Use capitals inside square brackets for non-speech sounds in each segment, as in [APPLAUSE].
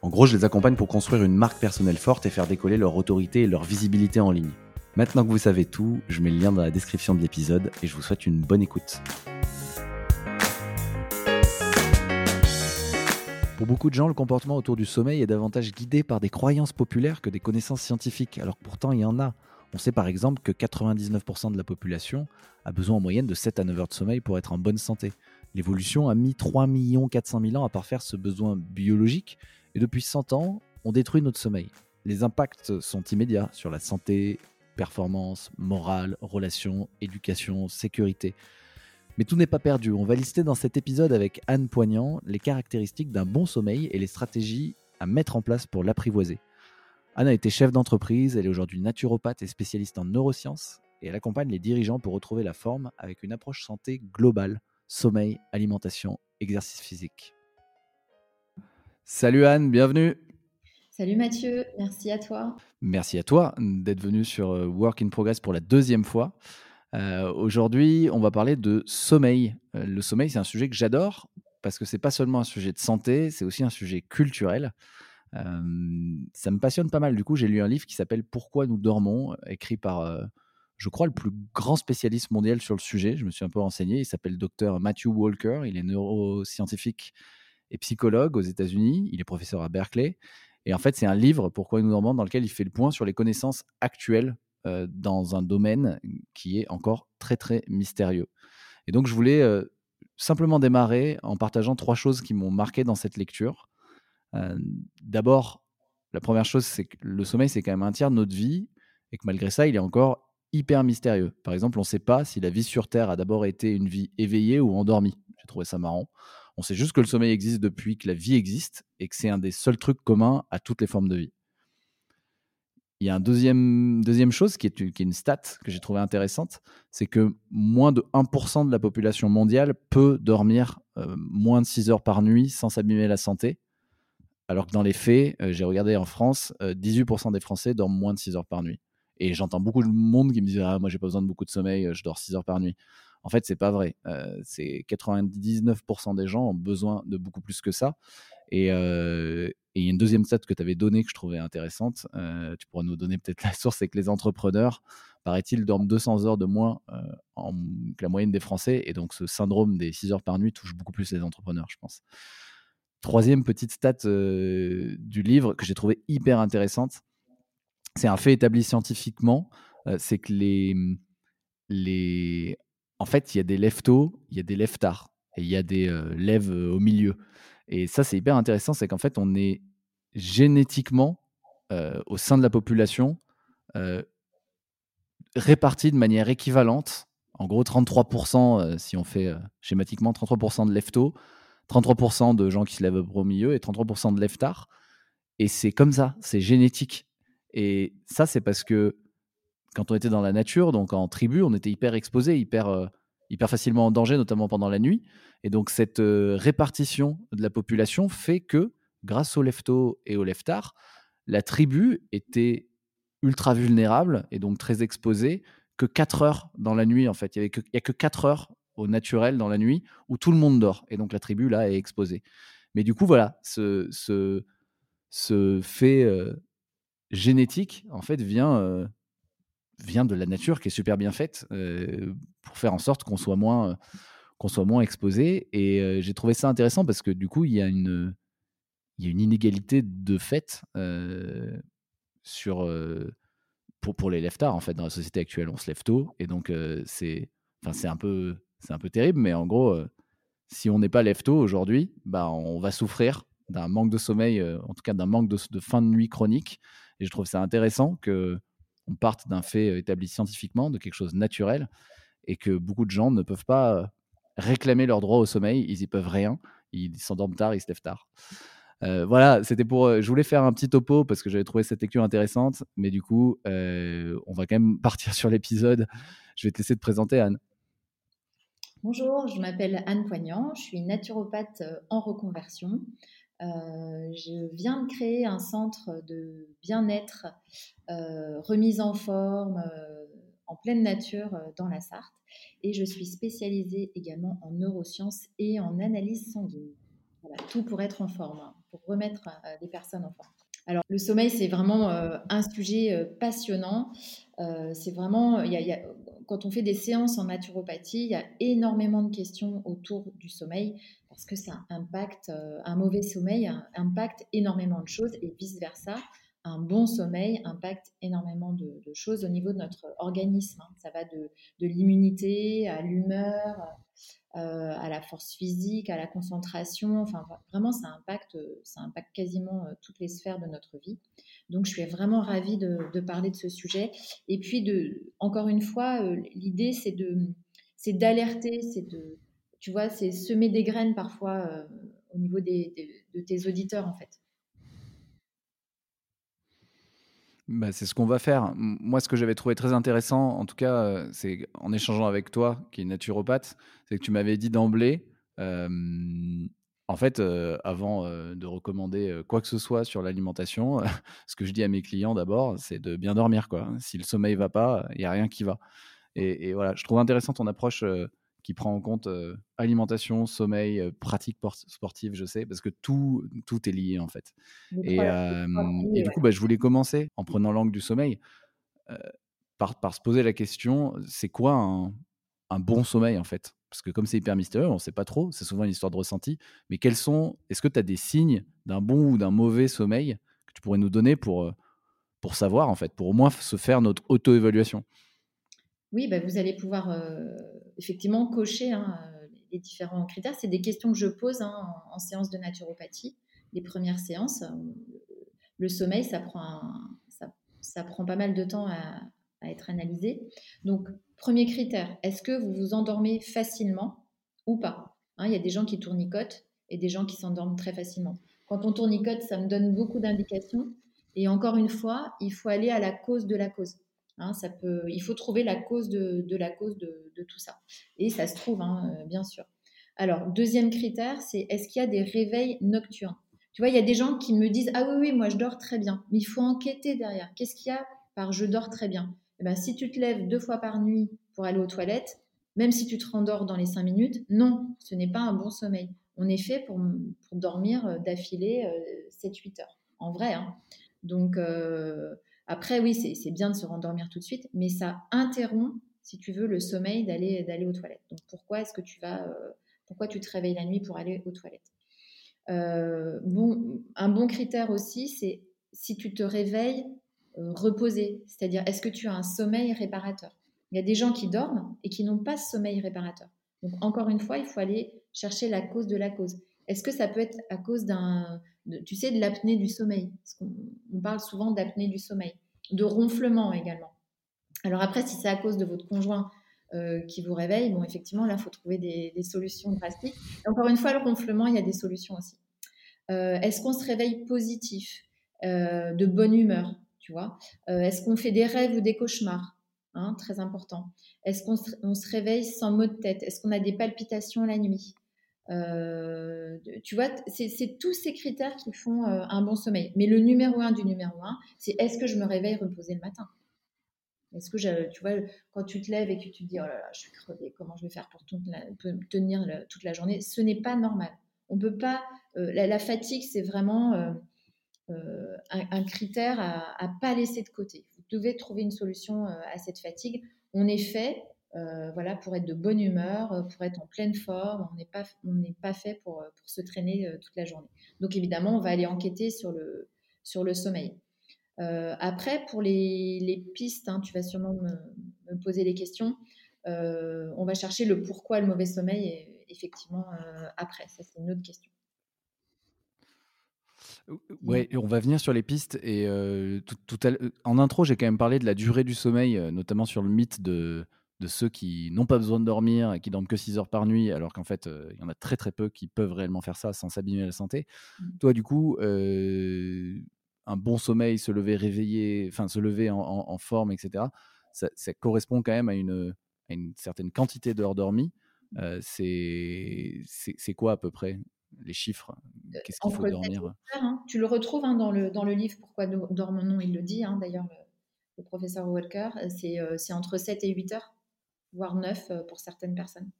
En gros, je les accompagne pour construire une marque personnelle forte et faire décoller leur autorité et leur visibilité en ligne. Maintenant que vous savez tout, je mets le lien dans la description de l'épisode et je vous souhaite une bonne écoute. Pour beaucoup de gens, le comportement autour du sommeil est davantage guidé par des croyances populaires que des connaissances scientifiques, alors que pourtant il y en a. On sait par exemple que 99% de la population a besoin en moyenne de 7 à 9 heures de sommeil pour être en bonne santé. L'évolution a mis 3 400 000 ans à parfaire ce besoin biologique depuis 100 ans, on détruit notre sommeil. Les impacts sont immédiats sur la santé, performance, morale, relations, éducation, sécurité. Mais tout n'est pas perdu. On va lister dans cet épisode avec Anne Poignant les caractéristiques d'un bon sommeil et les stratégies à mettre en place pour l'apprivoiser. Anne a été chef d'entreprise, elle est aujourd'hui naturopathe et spécialiste en neurosciences, et elle accompagne les dirigeants pour retrouver la forme avec une approche santé globale, sommeil, alimentation, exercice physique. Salut Anne, bienvenue. Salut Mathieu, merci à toi. Merci à toi d'être venu sur euh, Work in Progress pour la deuxième fois. Euh, aujourd'hui, on va parler de sommeil. Euh, le sommeil, c'est un sujet que j'adore parce que c'est pas seulement un sujet de santé, c'est aussi un sujet culturel ça me passionne pas mal. Du coup, j'ai lu un livre qui s'appelle Pourquoi nous dormons, écrit par, je crois, le plus grand spécialiste mondial sur le sujet. Je me suis un peu renseigné. Il s'appelle Dr Matthew Walker. Il est neuroscientifique et psychologue aux États-Unis. Il est professeur à Berkeley. Et en fait, c'est un livre, Pourquoi nous dormons, dans lequel il fait le point sur les connaissances actuelles dans un domaine qui est encore très, très mystérieux. Et donc, je voulais simplement démarrer en partageant trois choses qui m'ont marqué dans cette lecture. D'abord, la première chose, c'est que le sommeil, c'est quand même un tiers de notre vie, et que malgré ça, il est encore hyper mystérieux. Par exemple, on ne sait pas si la vie sur Terre a d'abord été une vie éveillée ou endormie. J'ai trouvé ça marrant. On sait juste que le sommeil existe depuis que la vie existe, et que c'est un des seuls trucs communs à toutes les formes de vie. Il y a une deuxième, chose qui est, une, stat que j'ai trouvé intéressante, c'est que moins de 1% de la population mondiale peut dormir moins de 6 heures par nuit sans s'abîmer la santé. Alors que dans les faits, euh, j'ai regardé en France, 18% euh, des Français dorment moins de 6 heures par nuit. Et j'entends beaucoup de monde qui me dit Ah, moi, j'ai pas besoin de beaucoup de sommeil, euh, je dors 6 heures par nuit. En fait, c'est pas vrai. c'est 99% des gens ont besoin de beaucoup plus que ça. Et il y a une deuxième stat que tu avais donnée que je trouvais intéressante. tu pourras nous donner peut-être [LAUGHS] la source c'est que les entrepreneurs, paraît-il, dorment 200 heures de moins que la moyenne des Français. Et donc, ce syndrome des 6 heures par nuit touche beaucoup plus les entrepreneurs, je pense. Troisième petite stat du livre que j'ai trouvé hyper intéressante, c'est un fait établi scientifiquement, c'est que les, les... En fait, il y a des lève-tôt, il y a des lève-tard, et il y a des lèves au milieu. Et ça, c'est hyper intéressant, c'est qu'en fait, on est génétiquement, au sein de la population, répartis de manière équivalente. En gros, 33%, si on fait schématiquement, 33% de lève-tôt, 33% de gens qui se lèvent au milieu et 33% de lèvent tard. Et c'est comme ça, c'est génétique. Et ça, c'est parce que quand on était dans la nature, donc en tribu, on était hyper exposé, hyper, euh, hyper facilement en danger, notamment pendant la nuit. Et donc cette euh, répartition de la population fait que, grâce aux lève et aux lève tard, la tribu était ultra vulnérable et donc très exposée que 4 heures dans la nuit en fait. Il n'y a que 4 heures au naturel dans la nuit où tout le monde dort. Et donc la tribu, là, est exposée. Mais du coup, voilà, ce, ce, fait euh, génétique, en fait, vient, vient de la nature qui est super bien faite euh, pour faire en sorte qu'on soit moins, qu'on soit moins exposé. Et j'ai trouvé ça intéressant parce que du coup, il y a une, il y a une inégalité de fait sur, pour, pour les lève en fait, dans la société actuelle. On se lève tôt. Et donc, c'est, enfin, c'est un peu c'est un peu terrible, mais en gros, euh, si on n'est pas lève aujourd'hui, bah, on va souffrir d'un manque de sommeil, euh, en tout cas d'un manque de, fin de nuit chronique. Et je trouve ça intéressant que on parte d'un fait établi scientifiquement, de quelque chose de naturel, et que beaucoup de gens ne peuvent pas réclamer leur droit au sommeil. Ils y peuvent rien. Ils s'endorment tard, ils se lèvent tard. Voilà, c'était pour. Je voulais faire un petit topo parce que j'avais trouvé cette lecture intéressante, mais du coup, on va quand même [LAUGHS] partir sur l'épisode. Je vais te laisser te présenter, Anne. Bonjour, je m'appelle Anne Poignant, je suis naturopathe en reconversion. Je viens de créer un centre de bien-être, remise en forme, en pleine nature dans la Sarthe, et je suis spécialisée également en neurosciences et en analyse sanguine. Voilà, tout pour être en forme, hein, pour remettre euh, des personnes en forme. Alors, le sommeil, c'est vraiment euh, un sujet euh, passionnant. c'est vraiment, quand on fait des séances en naturopathie, il y a énormément de questions autour du sommeil parce que ça impacte, un mauvais sommeil impacte énormément de choses et vice-versa. Un bon sommeil impacte énormément de, choses au niveau de notre organisme. Hein. Ça va de l'immunité à l'humeur, euh, à la force physique, à la concentration. Enfin, vraiment, ça impacte, ça impacte quasiment euh, toutes les sphères de notre vie. Donc, je suis vraiment ravie de, parler de ce sujet. Et puis, de, encore une fois, euh, l'idée, c'est de, c'est d'alerter, c'est de, tu vois, c'est semer des graines parfois au niveau des, de tes auditeurs, en fait. Bah, c'est ce qu'on va faire. Moi, ce que j'avais trouvé très intéressant, en tout cas, euh, c'est en échangeant avec toi, qui est naturopathe, c'est que tu m'avais dit d'emblée, en fait, euh, avant euh, de recommander quoi que ce soit sur l'alimentation, [LAUGHS] ce que je dis à mes clients d'abord, c'est de bien dormir. Si le sommeil va pas, il n'y a rien qui va. Et, voilà, je trouve intéressant ton approche qui prend en compte alimentation, sommeil, pratique sportive, je sais, parce que tout, tout est lié en fait. Et, du coup, bah, je voulais commencer en prenant l'angle du sommeil par, par se poser la question c'est quoi un, un, bon sommeil en fait? Parce que comme c'est hyper mystérieux, on ne sait pas trop, c'est souvent une histoire de ressenti. Mais quels sont, est-ce que tu as des signes d'un bon ou d'un mauvais sommeil que tu pourrais nous donner pour, pour savoir en fait, pour au moins se faire notre auto-évaluation? Oui, bah, vous allez pouvoir effectivement cocher hein, les différents critères. C'est des questions que je pose hein, en, séance de naturopathie, les premières séances. Le sommeil, ça prend, ça, prend pas mal de temps à, être analysé. Donc, premier critère, est-ce que vous vous endormez facilement ou pas? Hein, Il y a des gens qui tournicotent et des gens qui s'endorment très facilement. Quand on tournicote, ça me donne beaucoup d'indications. Et encore une fois, il faut aller à la cause de la cause. Hein, il faut trouver la cause de, la cause de, tout ça. Et ça se trouve, hein, euh, bien sûr. Alors, deuxième critère, c'est est-ce qu'il y a des réveils nocturnes? Tu vois, il y a des gens qui me disent Ah oui, oui, moi je dors très bien. Mais il faut enquêter derrière. Qu'est-ce qu'il y a par je dors très bien? Eh ben, Si tu te lèves deux fois par nuit pour aller aux toilettes, même si tu te rendors dans les cinq minutes, non, ce n'est pas un bon sommeil. On est fait pour, dormir euh, d'affilée 7-8 euh, heures, en vrai. Hein. Donc, après, oui, c'est bien de se rendormir tout de suite, mais ça interrompt, si tu veux, le sommeil d'aller aux toilettes. Donc pourquoi est-ce que tu vas, euh, pourquoi tu te réveilles la nuit pour aller aux toilettes? Euh, Bon, un bon critère aussi, c'est si tu te réveilles euh, reposé, c'est-à-dire est-ce que tu as un sommeil réparateur? Il y a des gens qui dorment et qui n'ont pas ce sommeil réparateur. Donc encore une fois, il faut aller chercher la cause de la cause. Est-ce que ça peut être à cause d'un, tu sais, de l'apnée du sommeil? On, parle souvent d'apnée du sommeil, de ronflement également. Alors après, si c'est à cause de votre conjoint euh, qui vous réveille, bon, effectivement, là, il faut trouver des, solutions drastiques. encore une fois, le ronflement, il y a des solutions aussi. Euh, est-ce qu'on se réveille positif, euh, de bonne humeur, tu vois? Est-ce qu'on fait des rêves ou des cauchemars hein, Très important. Est-ce qu'on se, réveille sans maux de tête? Est-ce qu'on a des palpitations la nuit? Euh, tu vois, c'est tous ces critères qui font euh, un bon sommeil. Mais le numéro un du numéro un, c'est est-ce que je me réveille reposé le matin? Est-ce que, tu vois, quand tu te lèves et que tu te dis, oh là là, je suis crevée, comment je vais faire pour tenir toute la journée? Ce n'est pas normal. On peut pas. Euh, la, fatigue, c'est vraiment un, critère à, à pas laisser de côté. Vous devez trouver une solution à cette fatigue. On est fait euh, voilà, pour être de bonne humeur, euh, pour être en pleine forme. On n'est pas, pas fait pour, euh, pour se traîner toute la journée. Donc évidemment, on va aller enquêter sur le, sur le sommeil. après, pour les, les pistes, hein, tu vas sûrement me, poser les questions. on va chercher le pourquoi le mauvais sommeil, et, effectivement, après. Ça, c'est une autre question. Ouais, on va venir sur les pistes. Et tout, en intro, j'ai quand même parlé de la durée du sommeil, notamment sur le mythe de de ceux qui n'ont pas besoin de dormir et qui dorment que 6 heures par nuit, alors qu'en fait, il y en a très très peu qui peuvent réellement faire ça sans s'abîmer la santé. Mmh. Toi, du coup, un bon sommeil, se lever réveillé, enfin se lever en, forme, etc., ça, correspond quand même à une, une certaine quantité d'heures dormies. Mmh. c'est quoi à peu près les chiffres? Qu'est-ce qu'il faut dormir? hein. Tu le retrouves hein, dans, le, dans le livre Pourquoi dormons-nous Il le dit hein, d'ailleurs, le, professeur Walker. C'est entre 7 et 8 heures voire 9 euh, pour certaines personnes.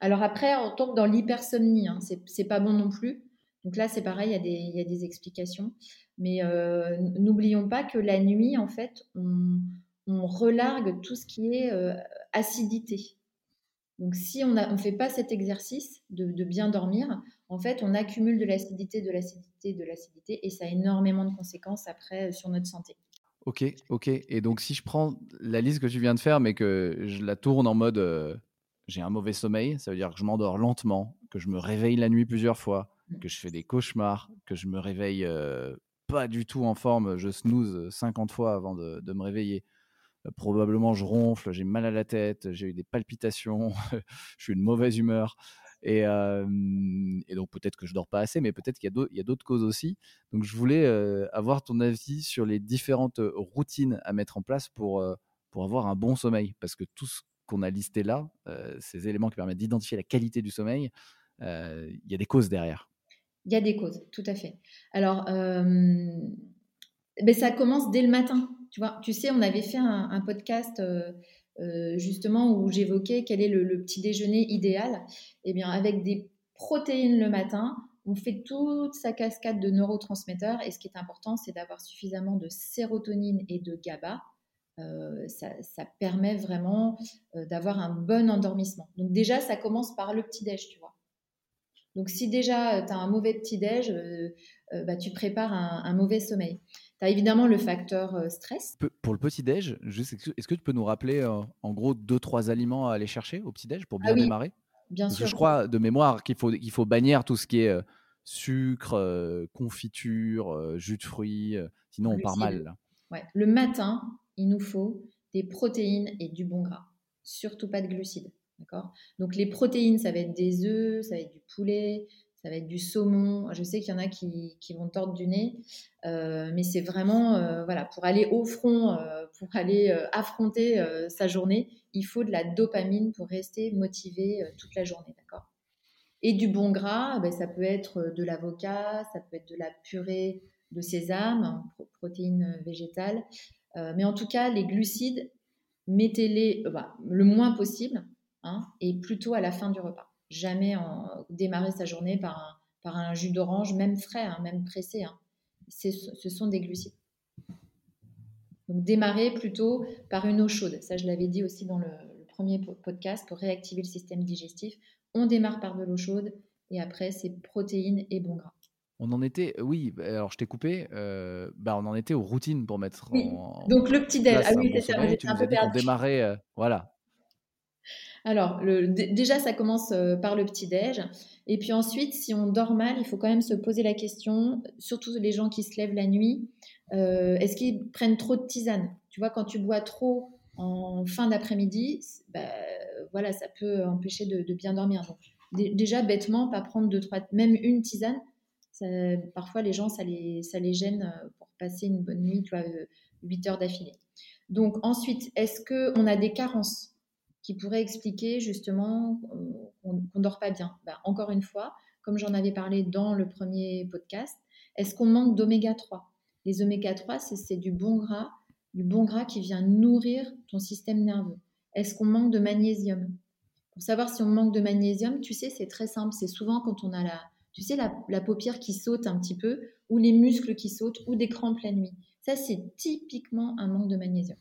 Alors après, on tombe dans l'hypersomnie, hein. c'est pas bon non plus. Donc là, c'est pareil, il y, a des, explications. Mais euh, n'oublions pas que la nuit, en fait, on, relargue tout ce qui est euh, acidité. Donc si on ne fait pas cet exercice de, de, bien dormir, en fait, on accumule de l'acidité, de l'acidité, de l'acidité, et ça a énormément de conséquences après sur notre santé. Ok, ok. Et donc, si je prends la liste que tu viens de faire, mais que je la tourne en mode euh, j'ai un mauvais sommeil, ça veut dire que je m'endors lentement, que je me réveille la nuit plusieurs fois, mmh. que je fais des cauchemars, que je me réveille euh, pas du tout en forme, je snooze 50 fois avant de, me réveiller. Euh, probablement, je ronfle, j'ai mal à la tête, j'ai eu des palpitations, [LAUGHS] je suis une mauvaise humeur. Et, donc peut-être que je dors pas assez, mais peut-être qu'il y a d'autres causes aussi. Donc je voulais avoir ton avis sur les différentes routines à mettre en place pour, pour avoir un bon sommeil. Parce que tout ce qu'on a listé là, ces éléments qui permettent d'identifier la qualité du sommeil, il y a des causes derrière. Il y a des causes, tout à fait. Alors, ben ça commence dès le matin. Tu vois, tu sais, on avait fait un podcast euh, justement où j'évoquais quel est le, petit déjeuner idéal. Eh bien, avec des protéines le matin, on fait toute sa cascade de neurotransmetteurs et ce qui est important, c'est d'avoir suffisamment de sérotonine et de GABA. Euh, ça, permet vraiment euh, d'avoir un bon endormissement. Donc déjà, ça commence par le petit-déj, tu vois. Donc si déjà tu as un mauvais petit-déj, bah, tu prépares un mauvais sommeil évidemment le facteur euh, stress. Pour le petit-déj, est-ce que tu peux nous rappeler euh, en gros deux, trois aliments à aller chercher au petit-déj pour bien ah démarrer? Bien sûr. je crois de mémoire qu'il faut, il faut bannir tout ce qui est euh, sucre, confiture, jus de fruits, sinon on part mal. Ouais. Le matin, il nous faut des protéines et du bon gras, surtout pas de glucides. D'accord? Donc les protéines, ça va être des œufs, ça va être du poulet, ça va être du saumon. Je sais qu'il y en a qui, vont tordre du nez, euh, mais c'est vraiment euh, voilà pour aller au front, euh, pour aller affronter sa journée, il faut de la dopamine pour rester motivé toute la journée, d'accord? Et du bon gras, ben, ça peut être de l'avocat, ça peut être de la purée de sésame, protéines végétales, mais en tout cas les glucides, mettez-les bah, le moins possible hein, et plutôt à la fin du repas jamais en, démarrer sa journée par un, par un jus d'orange, même frais, hein, même pressé. Hein. Ce sont des glucides. Donc démarrer plutôt par une eau chaude. Ça, je l'avais dit aussi dans le, premier podcast pour réactiver le système digestif. On démarre par de l'eau chaude et après, c'est protéines et bons gras. On en était, oui, alors je t'ai coupé, euh, bah on en était aux routines pour mettre en. Donc le petit déj, ah oui, c'est ça, un peu perdu. Démarrer, euh, voilà, alors, déjà, ça commence euh, par le petit-déj. Et puis ensuite, si on dort mal, il faut quand même se poser la question, surtout les gens qui se lèvent la nuit, euh, est-ce qu'ils prennent trop de tisane? Tu vois, quand tu bois trop en fin d'après-midi, bah, voilà, ça peut empêcher de, bien dormir. Donc, déjà, bêtement, pas prendre deux, trois, même une tisane. parfois, les gens, ça les, ça les gêne euh, pour passer une bonne nuit, tu vois, 8 heures d'affilée. Donc ensuite, est-ce qu'on a des carences? Qui pourrait expliquer justement qu'on ne dort pas bien. Ben, encore une fois, comme j'en avais parlé dans le premier podcast, est-ce qu'on manque d'oméga 3 Les oméga 3, c'est du bon gras, du bon gras qui vient nourrir ton système nerveux. Est-ce qu'on manque de magnésium? Pour savoir si on manque de magnésium, tu sais, c'est très simple. C'est souvent quand on a la, tu sais, la, la, paupière qui saute un petit peu, ou les muscles qui sautent, ou des crampes la nuit. Ça, c'est typiquement un manque de magnésium.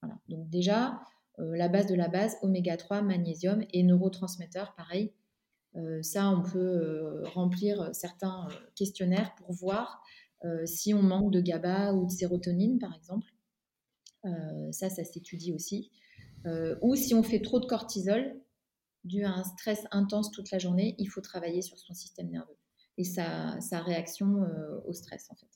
Voilà. Donc déjà, euh, la base de la base, oméga 3, magnésium et neurotransmetteurs, pareil. Euh, ça, on peut euh, remplir certains questionnaires pour voir si on manque de GABA ou de sérotonine, par exemple. ça, ça s'étudie aussi. ou si on fait trop de cortisol, dû à un stress intense toute la journée, il faut travailler sur son système nerveux et sa, réaction au stress, en fait.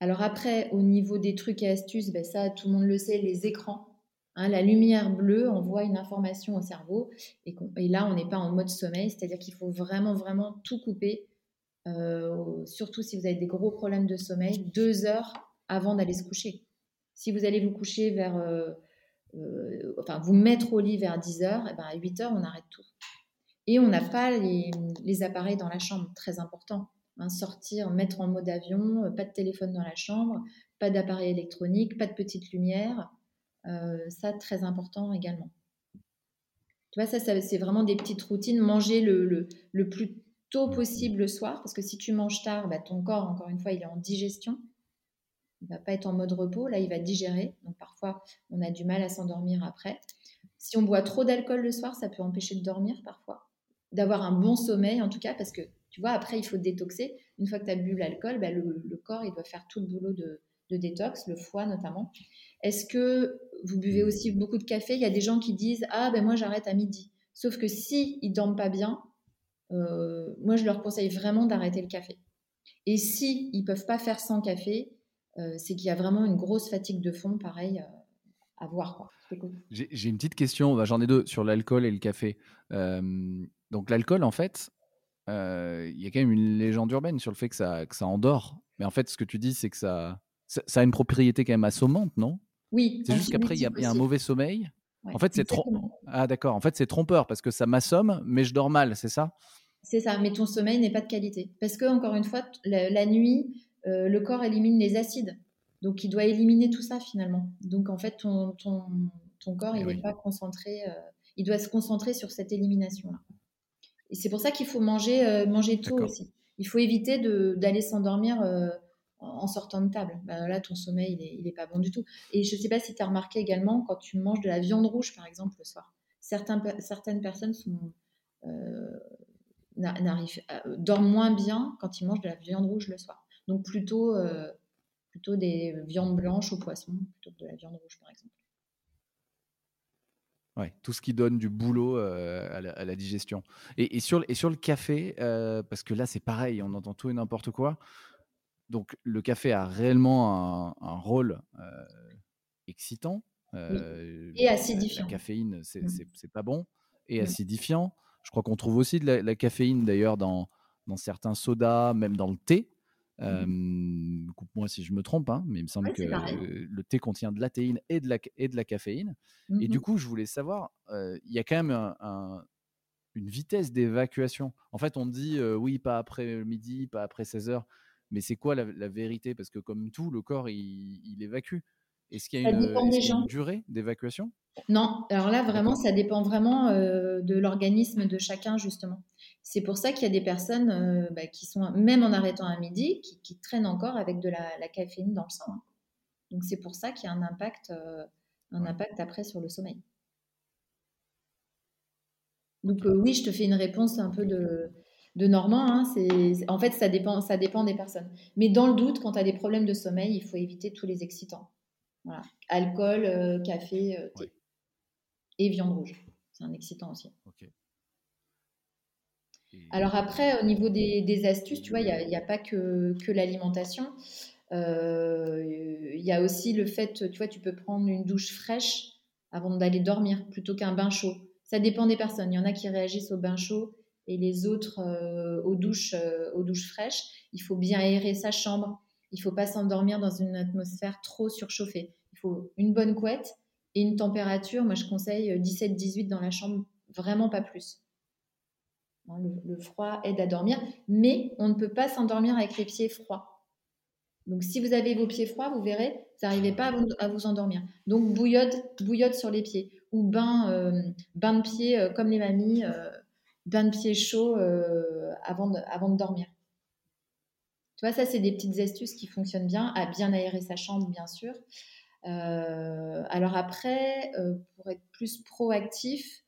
Alors après, au niveau des trucs et astuces, ben ça, tout le monde le sait, les écrans Hein, la lumière bleue envoie une information au cerveau et, là, on n'est pas en mode sommeil, c'est-à-dire qu'il faut vraiment, vraiment tout couper, euh, surtout si vous avez des gros problèmes de sommeil, deux heures avant d'aller se coucher. Si vous allez vous coucher vers, euh, euh, enfin, vous mettre au lit vers 10 heures, eh ben à 8 heures, on arrête tout. Et on n'a pas les, les, appareils dans la chambre, très important. Hein, sortir, mettre en mode avion, pas de téléphone dans la chambre, pas d'appareil électronique, pas de petite lumière. Euh, ça, très important également. Tu vois, ça, c'est vraiment des petites routines. Manger le, le, plus tôt possible le soir, parce que si tu manges tard, bah, ton corps, encore une fois, il est en digestion. Il va pas être en mode repos, là, il va digérer. Donc parfois, on a du mal à s'endormir après. Si on boit trop d'alcool le soir, ça peut empêcher de dormir parfois. D'avoir un bon sommeil, en tout cas, parce que tu vois, après, il faut détoxer. Une fois que tu as bu l'alcool, bah, le, corps, il doit faire tout le boulot de, de détox, le foie notamment. Est-ce que vous buvez aussi beaucoup de café? Il y a des gens qui disent Ah, ben moi j'arrête à midi. Sauf que si ils dorment pas bien, euh, moi je leur conseille vraiment d'arrêter le café. Et si ils peuvent pas faire sans café, euh, c'est qu'il y a vraiment une grosse fatigue de fond, pareil, euh, à voir. J'ai une petite question, bah, j'en ai deux, sur l'alcool et le café. donc l'alcool, en fait, il y a quand même une légende urbaine sur le fait que ça, que ça endort. Mais en fait, ce que tu dis, c'est que ça, ça, a une propriété quand même assommante, non? Oui. C'est juste qu'après, il y, a un mauvais sommeil. en fait, c'est Ah, d'accord. En fait, c'est trompeur parce que ça m'assomme, mais je dors mal, c'est ça? C'est ça. Mais ton sommeil n'est pas de qualité. Parce que, encore une fois, la, nuit, euh, le corps élimine les acides. Donc, il doit éliminer tout ça finalement. Donc, en fait, ton, ton, ton corps, eh il n'est pas concentré. Euh, il doit se concentrer sur cette élimination-là. Et c'est pour ça qu'il faut manger, euh, manger tôt aussi. Il faut éviter d'aller s'endormir en sortant de table. Bah, là, ton sommeil, il n'est pas bon du tout. Et je ne sais pas si tu as remarqué également, quand tu manges de la viande rouge, par exemple, le soir, certaines personnes euh, euh, dorment moins bien quand ils mangent de la viande rouge le soir. Donc plutôt, euh, des viandes blanches au poisson, plutôt que de la viande rouge, par exemple. Ouais, tout ce qui donne du boulot à, la, digestion. Et sur le café, parce que là, c'est pareil, on entend tout et n'importe quoi. Donc le café a réellement un, rôle excitant. et acidifiant. La, caféine, c'est mmh. pas bon. Et mmh. acidifiant. Je crois qu'on trouve aussi de la, caféine d'ailleurs dans, dans, certains sodas, même dans le thé. Mmh. Coupe-moi si je me trompe, hein, mais il me semble que le thé contient de la théine et de la, et de la caféine. Et du coup, je voulais savoir, il y a quand même une vitesse d'évacuation. En fait, on dit oui, pas après midi, pas après 16 heures. Mais c'est quoi la, vérité? Parce que comme tout, le corps, il, évacue. Est-ce qu'il y a une, durée d'évacuation? Non, alors là, vraiment, ça dépend vraiment euh, de l'organisme de chacun, justement. C'est pour ça qu'il y a des personnes euh, bah, qui sont, même en arrêtant à midi, qui, traînent encore avec de la, caféine dans le sang. Hein. Donc c'est pour ça qu'il y a un impact, euh, un impact après sur le sommeil. Donc oui, je te fais une réponse un peu de, de Normand. Hein, c'est, en fait, ça dépend, ça dépend des personnes. Mais dans le doute, quand tu as des problèmes de sommeil, il faut éviter tous les excitants. Alcool, euh, café, euh, thé. Et viande rouge. C'est un excitant aussi. Alors après, au niveau des, astuces, tu vois, il n'y a, pas que, que l'alimentation. Euh, il y a aussi le fait, tu vois, tu peux prendre une douche fraîche avant d'aller dormir plutôt qu'un bain chaud. Ça dépend des personnes. Il y en a qui réagissent au bain chaud et les autres euh, aux, douches, euh, aux douches fraîches. Il faut bien aérer sa chambre. Il ne faut pas s'endormir dans une atmosphère trop surchauffée. Il faut une bonne couette et une température. Moi, je conseille 17-18 euh, dans la chambre, vraiment pas plus. Hein, le, froid aide à dormir, mais on ne peut pas s'endormir avec les pieds froids. Donc, si vous avez vos pieds froids, vous verrez, vous n'arrivez pas à vous, endormir. Donc, bouillotte, bouillotte sur les pieds ou bain, bain de pieds comme les mamies bain de pied chaud euh, avant, de, avant de dormir. Tu vois, ça, c'est des petites astuces qui fonctionnent bien, à bien aérer sa chambre, bien sûr. Euh, alors après, euh, pour être plus proactif,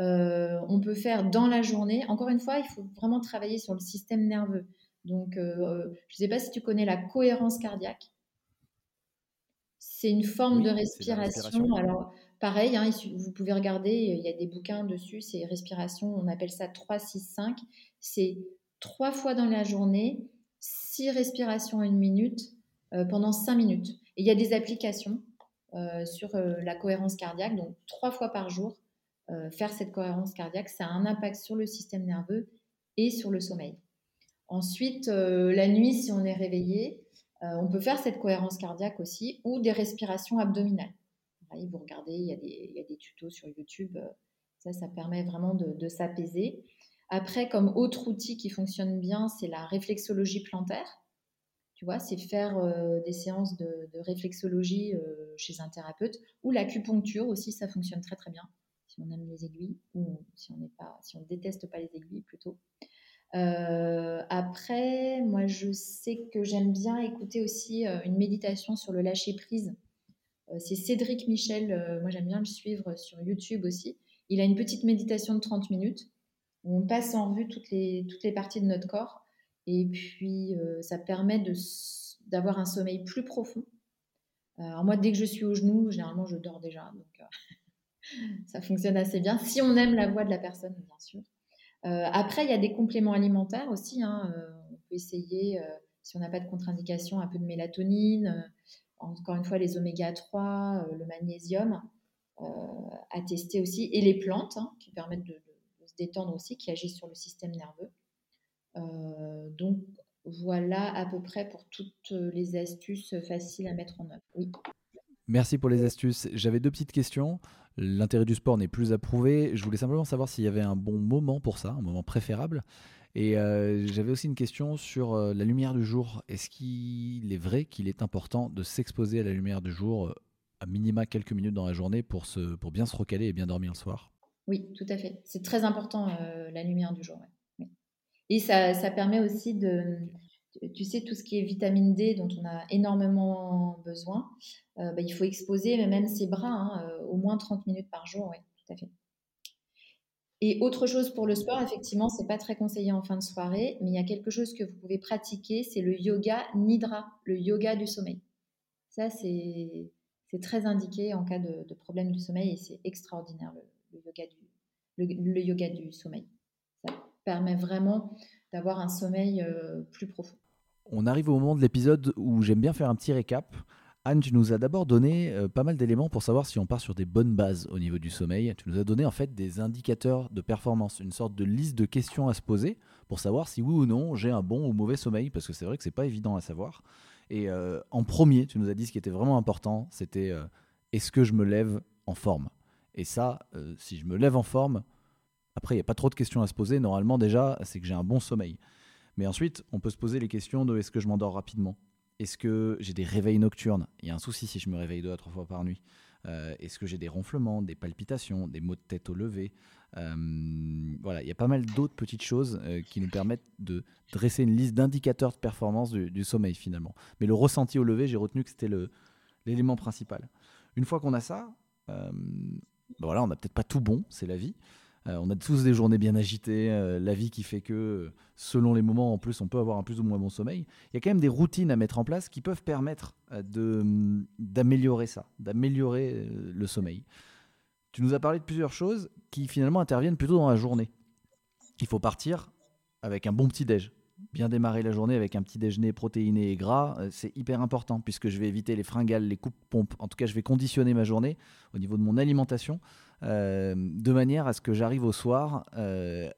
on peut faire dans la journée. Encore une fois, il faut vraiment travailler sur le système nerveux. Donc, je ne sais pas si tu connais la cohérence cardiaque. C'est une forme de respiration. Alors, Pareil, hein, vous pouvez regarder, il y a des bouquins dessus, c'est respiration, on appelle ça 3-6-5. C'est trois fois dans la journée, six respirations une minute euh, pendant cinq minutes. Et il y a des applications sur la cohérence cardiaque, donc trois fois par jour. faire cette cohérence cardiaque, ça a un impact sur le système nerveux et sur le sommeil. Ensuite, la nuit, si on est réveillé, on peut faire cette cohérence cardiaque aussi ou des respirations abdominales. Vous regardez, il y, a des, tutos sur YouTube. Ça, ça permet vraiment de, s'apaiser. Après, comme autre outil qui fonctionne bien, c'est la réflexologie plantaire. Tu vois, c'est faire euh, des séances de, réflexologie euh, chez un thérapeute ou l'acupuncture aussi, ça fonctionne très très bien si on aime les aiguilles ou si on n'est pas, si on déteste pas les aiguilles plutôt. Euh, après, moi, je sais que j'aime bien écouter aussi une méditation sur le lâcher prise. C'est Cédric Michel. moi, j'aime bien le suivre sur YouTube aussi. Il a une petite méditation de 30 minutes où on passe en revue toutes les, toutes les parties de notre corps. Et puis, euh, ça permet d'avoir un sommeil plus profond. Euh, alors moi, dès que je suis au genou, généralement, je dors déjà. Donc, euh, [LAUGHS] ça fonctionne assez bien. Si on aime la voix de la personne, bien sûr. après, il y a des compléments alimentaires aussi. Hein. on peut essayer, si on n'a pas de contre-indication, un peu de mélatonine. Encore une fois, les oméga 3, le magnésium. Euh, à tester aussi, et les plantes hein, qui permettent de, se détendre aussi, qui agissent sur le système nerveux. Euh, donc voilà à peu près pour toutes les astuces faciles à mettre en œuvre. Merci pour les astuces. J'avais deux petites questions. L'intérêt du sport n'est plus approuvé. Je voulais simplement savoir s'il y avait un bon moment pour ça, un moment préférable. Et euh, j'avais aussi une question sur la lumière du jour. Est-ce qu'il est vrai qu'il est important de s'exposer à la lumière du jour à minima quelques minutes dans la journée pour, se, bien se recaler et bien dormir le soir? Oui, tout à fait. C'est très important, euh, la lumière du jour. Et ça, permet aussi de, tu sais, tout ce qui est vitamine D dont on a énormément besoin, euh, bah, il faut exposer même ses bras hein, euh, au moins 30 minutes par jour. Oui, tout à fait. Et autre chose pour le sport, effectivement, c'est pas très conseillé en fin de soirée, mais il y a quelque chose que vous pouvez pratiquer, c'est le yoga nidra, le yoga du sommeil. Ça, c'est très indiqué en cas de, problème du sommeil et c'est extraordinaire le, yoga du, le, yoga du sommeil. Ça permet vraiment d'avoir un sommeil euh, plus profond. On arrive au moment de l'épisode où j'aime bien faire un petit récap. Anne, tu nous as d'abord donné euh, pas mal d'éléments pour savoir si on part sur des bonnes bases au niveau du sommeil. Tu nous as donné en fait des indicateurs de performance, une sorte de liste de questions à se poser pour savoir si oui ou non j'ai un bon ou mauvais sommeil, parce que c'est vrai que c'est pas évident à savoir. Et euh, en premier, tu nous as dit ce qui était vraiment important, c'était euh, est-ce que je me lève en forme? Et ça, si je me lève en forme, après, il n'y a pas trop de questions à se poser. Normalement, déjà, c'est que j'ai un bon sommeil. Mais ensuite, on peut se poser les questions de est-ce que je m'endors rapidement? Est-ce que j'ai des réveils nocturnes? Il y a un souci si je me réveille deux à trois fois par nuit. est-ce que j'ai des ronflements, des palpitations, des maux de tête au lever? Euh, voilà, il y a pas mal d'autres petites choses euh, qui nous permettent de dresser une liste d'indicateurs de performance du, sommeil finalement. Mais le ressenti au lever, j'ai retenu que c'était l'élément principal. Une fois qu'on a ça, euh, ben voilà, on n'a peut-être pas tout bon, c'est la vie. On a tous des journées bien agitées, la vie qui fait que selon les moments, en plus, on peut avoir un plus ou moins bon sommeil. Il y a quand même des routines à mettre en place qui peuvent permettre d'améliorer ça, d'améliorer le sommeil. Tu nous as parlé de plusieurs choses qui finalement interviennent plutôt dans la journée. Il faut partir avec un bon petit déj. Bien démarrer la journée avec un petit déjeuner protéiné et gras, euh, c'est hyper important puisque je vais éviter les fringales, les coupes pompes. En tout cas, je vais conditionner ma journée au niveau de mon alimentation euh, de manière à ce que j'arrive au soir euh,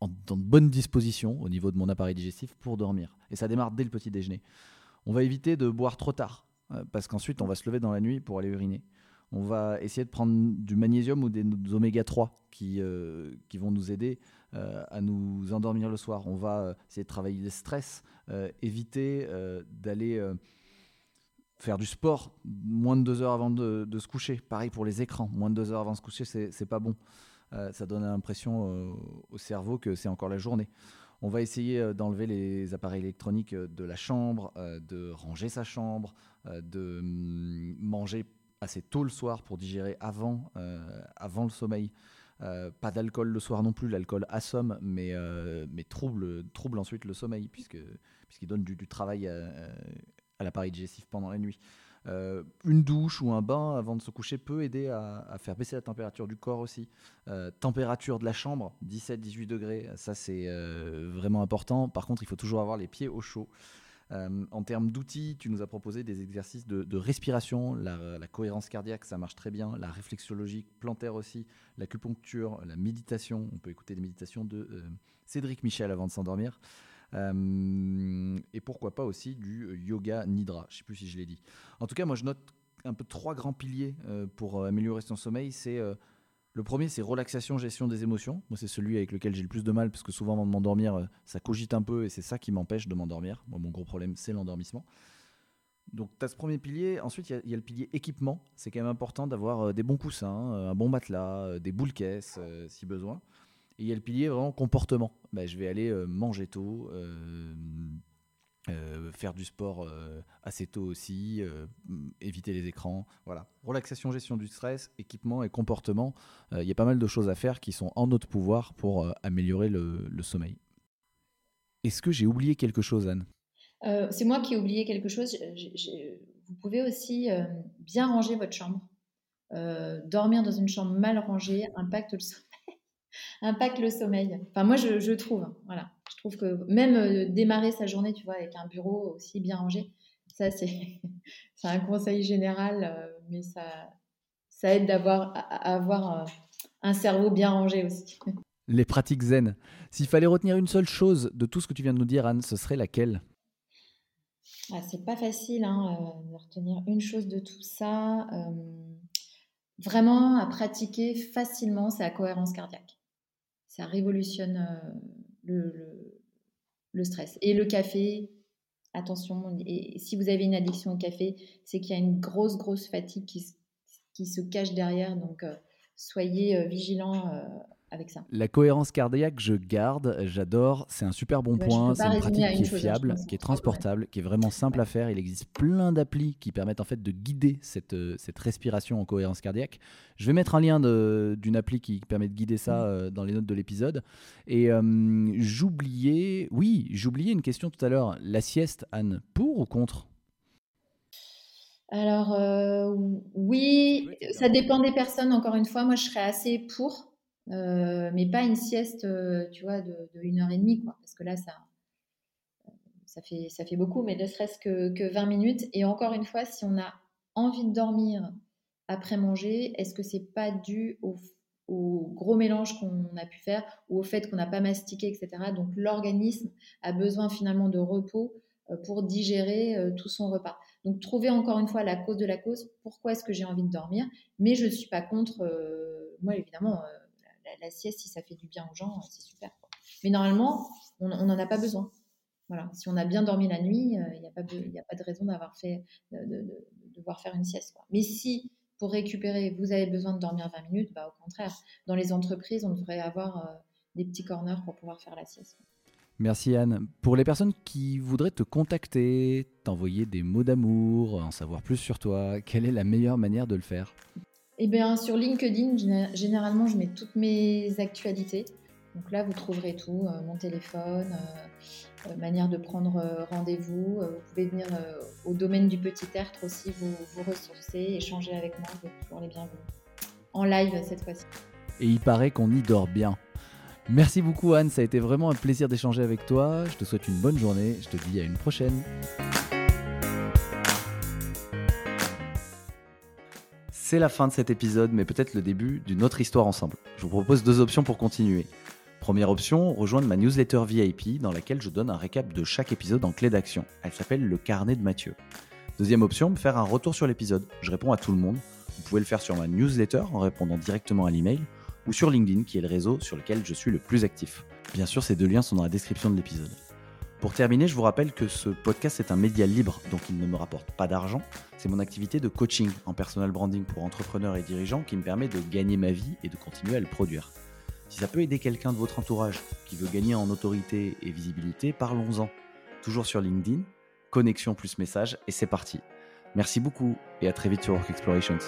en, dans de bonnes dispositions au niveau de mon appareil digestif pour dormir. Et ça démarre dès le petit déjeuner. On va éviter de boire trop tard parce qu'ensuite on va se lever dans la nuit pour aller uriner on va essayer de prendre du magnésium ou des, oméga 3 qui, euh, vont nous aider euh, à nous endormir le soir. On va euh, essayer de travailler le stress, éviter d'aller faire du sport moins de deux heures avant de, se coucher. Pareil pour les écrans, moins de deux heures avant de se coucher, c'est pas bon. ça donne l'impression au cerveau que c'est encore la journée. On va essayer d'enlever les appareils électroniques de la chambre, de ranger sa chambre, de hum, manger assez tôt le soir pour digérer avant, euh, avant le sommeil. Euh, pas d'alcool le soir non plus, l'alcool assomme, mais, euh, trouble, ensuite le sommeil, puisqu'il donne du, travail à, l'appareil digestif pendant la nuit. une douche ou un bain avant de se coucher peut aider à, faire baisser la température du corps aussi. température de la chambre, 17-18 degrés, ça c'est vraiment important. Par contre, il faut toujours avoir les pieds au chaud. en termes d'outils, tu nous as proposé des exercices de, respiration, la, la, cohérence cardiaque, ça marche très bien, la réflexologie plantaire aussi, l'acupuncture, la méditation. On peut écouter des méditations de Cédric Michel avant de s'endormir. Et pourquoi pas aussi du yoga nidra. Je ne sais plus si je l'ai dit. En tout cas, moi, je note un peu trois grands piliers pour améliorer son sommeil. C'est le premier, c'est relaxation, gestion des émotions. Moi, c'est celui avec lequel j'ai le plus de mal parce que souvent, avant de m'endormir, euh, ça cogite un peu et c'est ça qui m'empêche de m'endormir. Moi, mon gros problème, c'est l'endormissement. Donc, tu as ce premier pilier. Ensuite, il y, a le pilier équipement. C'est quand même important d'avoir euh, des bons coussins, euh, un bon matelas, des boules caisses si besoin. Et il y a le pilier vraiment comportement. Bah, je vais aller manger tôt, euh, faire du sport euh, assez tôt aussi, euh, éviter les écrans, voilà. Relaxation, gestion du stress, équipement et comportement. Il y a pas mal de choses à faire qui sont en notre pouvoir pour améliorer le, sommeil. Est-ce que j'ai oublié quelque chose, Anne? C'est moi qui ai oublié quelque chose. vous pouvez aussi bien ranger votre chambre. dormir dans une chambre mal rangée impacte le sommeil. Impacte le sommeil. Enfin, moi, je, je trouve. Hein, voilà. Je trouve que même euh, démarrer sa journée, tu vois, avec un bureau aussi bien rangé, ça, c'est [LAUGHS] un conseil général, euh, mais ça, ça aide d'avoir à, avoir euh, un cerveau bien rangé aussi. [LAUGHS] Les pratiques zen. S'il fallait retenir une seule chose de tout ce que tu viens de nous dire, Anne, ce serait laquelle? Ah, C'est pas facile hein, de retenir une chose de tout ça. vraiment à pratiquer facilement, c'est la cohérence cardiaque. Ça révolutionne le, stress. Et le café, attention, et si vous avez une addiction au café, c'est qu'il y a une grosse, grosse fatigue qui, qui se cache derrière. Donc, euh, soyez euh, vigilants ça. La cohérence cardiaque, je garde, j'adore. C'est un super bon point. C'est une pratique qui est hein, fiable, qui est transportable, qui est vraiment simple à faire. Il existe plein d'applis qui permettent en fait de guider cette, euh, cette respiration en cohérence cardiaque. Je vais mettre un lien d'une appli qui permet de guider ça euh, dans les notes de l'épisode. Et euh, j'oubliais, oui, j'oubliais une question tout à l'heure. La sieste, Anne, pour ou contre? Alors oui, ça dépend des personnes. Encore une fois, moi je serais assez pour. Euh, mais pas une sieste, euh, tu vois, de, une heure et demie, quoi, parce que là, ça, ça, fait, ça fait beaucoup, mais ne serait-ce que, que 20 minutes. Et encore une fois, si on a envie de dormir après manger, est-ce que c'est pas dû au, gros mélange qu'on a pu faire ou au fait qu'on n'a pas mastiqué, etc. Donc l'organisme a besoin finalement de repos euh, pour digérer tout son repas. Donc trouver encore une fois la cause de la cause, pourquoi est-ce que j'ai envie de dormir, mais je ne suis pas contre, moi évidemment, la, sieste, si ça fait du bien aux gens, c'est super. Mais normalement, on n'en a pas besoin. Voilà. Si on a bien dormi la nuit, euh, il n'y a, pas de, a pas de raison d'avoir fait, de, devoir faire une sieste. Mais si pour récupérer, vous avez besoin de dormir 20 minutes, bah, au contraire, dans les entreprises, on devrait avoir euh, des petits corners pour pouvoir faire la sieste. Merci Anne. Pour les personnes qui voudraient te contacter, t'envoyer des mots d'amour, en savoir plus sur toi, quelle est la meilleure manière de le faire? Eh bien, sur LinkedIn, généralement, je mets toutes mes actualités. Donc là, vous trouverez tout, euh, mon téléphone, euh, euh, manière de prendre rendez-vous. vous pouvez venir au domaine du petit tertre aussi, vous, vous ressourcer, échanger avec moi, vous êtes toujours les bienvenus. En live cette fois-ci. Et il paraît qu'on y dort bien. Merci beaucoup Anne, ça a été vraiment un plaisir d'échanger avec toi. Je te souhaite une bonne journée, je te dis à une prochaine. C'est la fin de cet épisode, mais peut-être le début d'une autre histoire ensemble. Je vous propose deux options pour continuer. Première option, rejoindre ma newsletter VIP dans laquelle je donne un récap de chaque épisode en clé d'action. Elle s'appelle Le Carnet de Mathieu. Deuxième option, faire un retour sur l'épisode. Je réponds à tout le monde. Vous pouvez le faire sur ma newsletter en répondant directement à l'email ou sur LinkedIn qui est le réseau sur lequel je suis le plus actif. Bien sûr, ces deux liens sont dans la description de l'épisode. Pour terminer, je vous rappelle que ce podcast est un média libre, donc il ne me rapporte pas d'argent. C'est mon activité de coaching en personal branding pour entrepreneurs et dirigeants qui me permet de gagner ma vie et de continuer à le produire. Si ça peut aider quelqu'un de votre entourage qui veut gagner en autorité et visibilité, parlons-en. Toujours sur LinkedIn, connexion plus message, et c'est parti. Merci beaucoup et à très vite sur Work Explorations.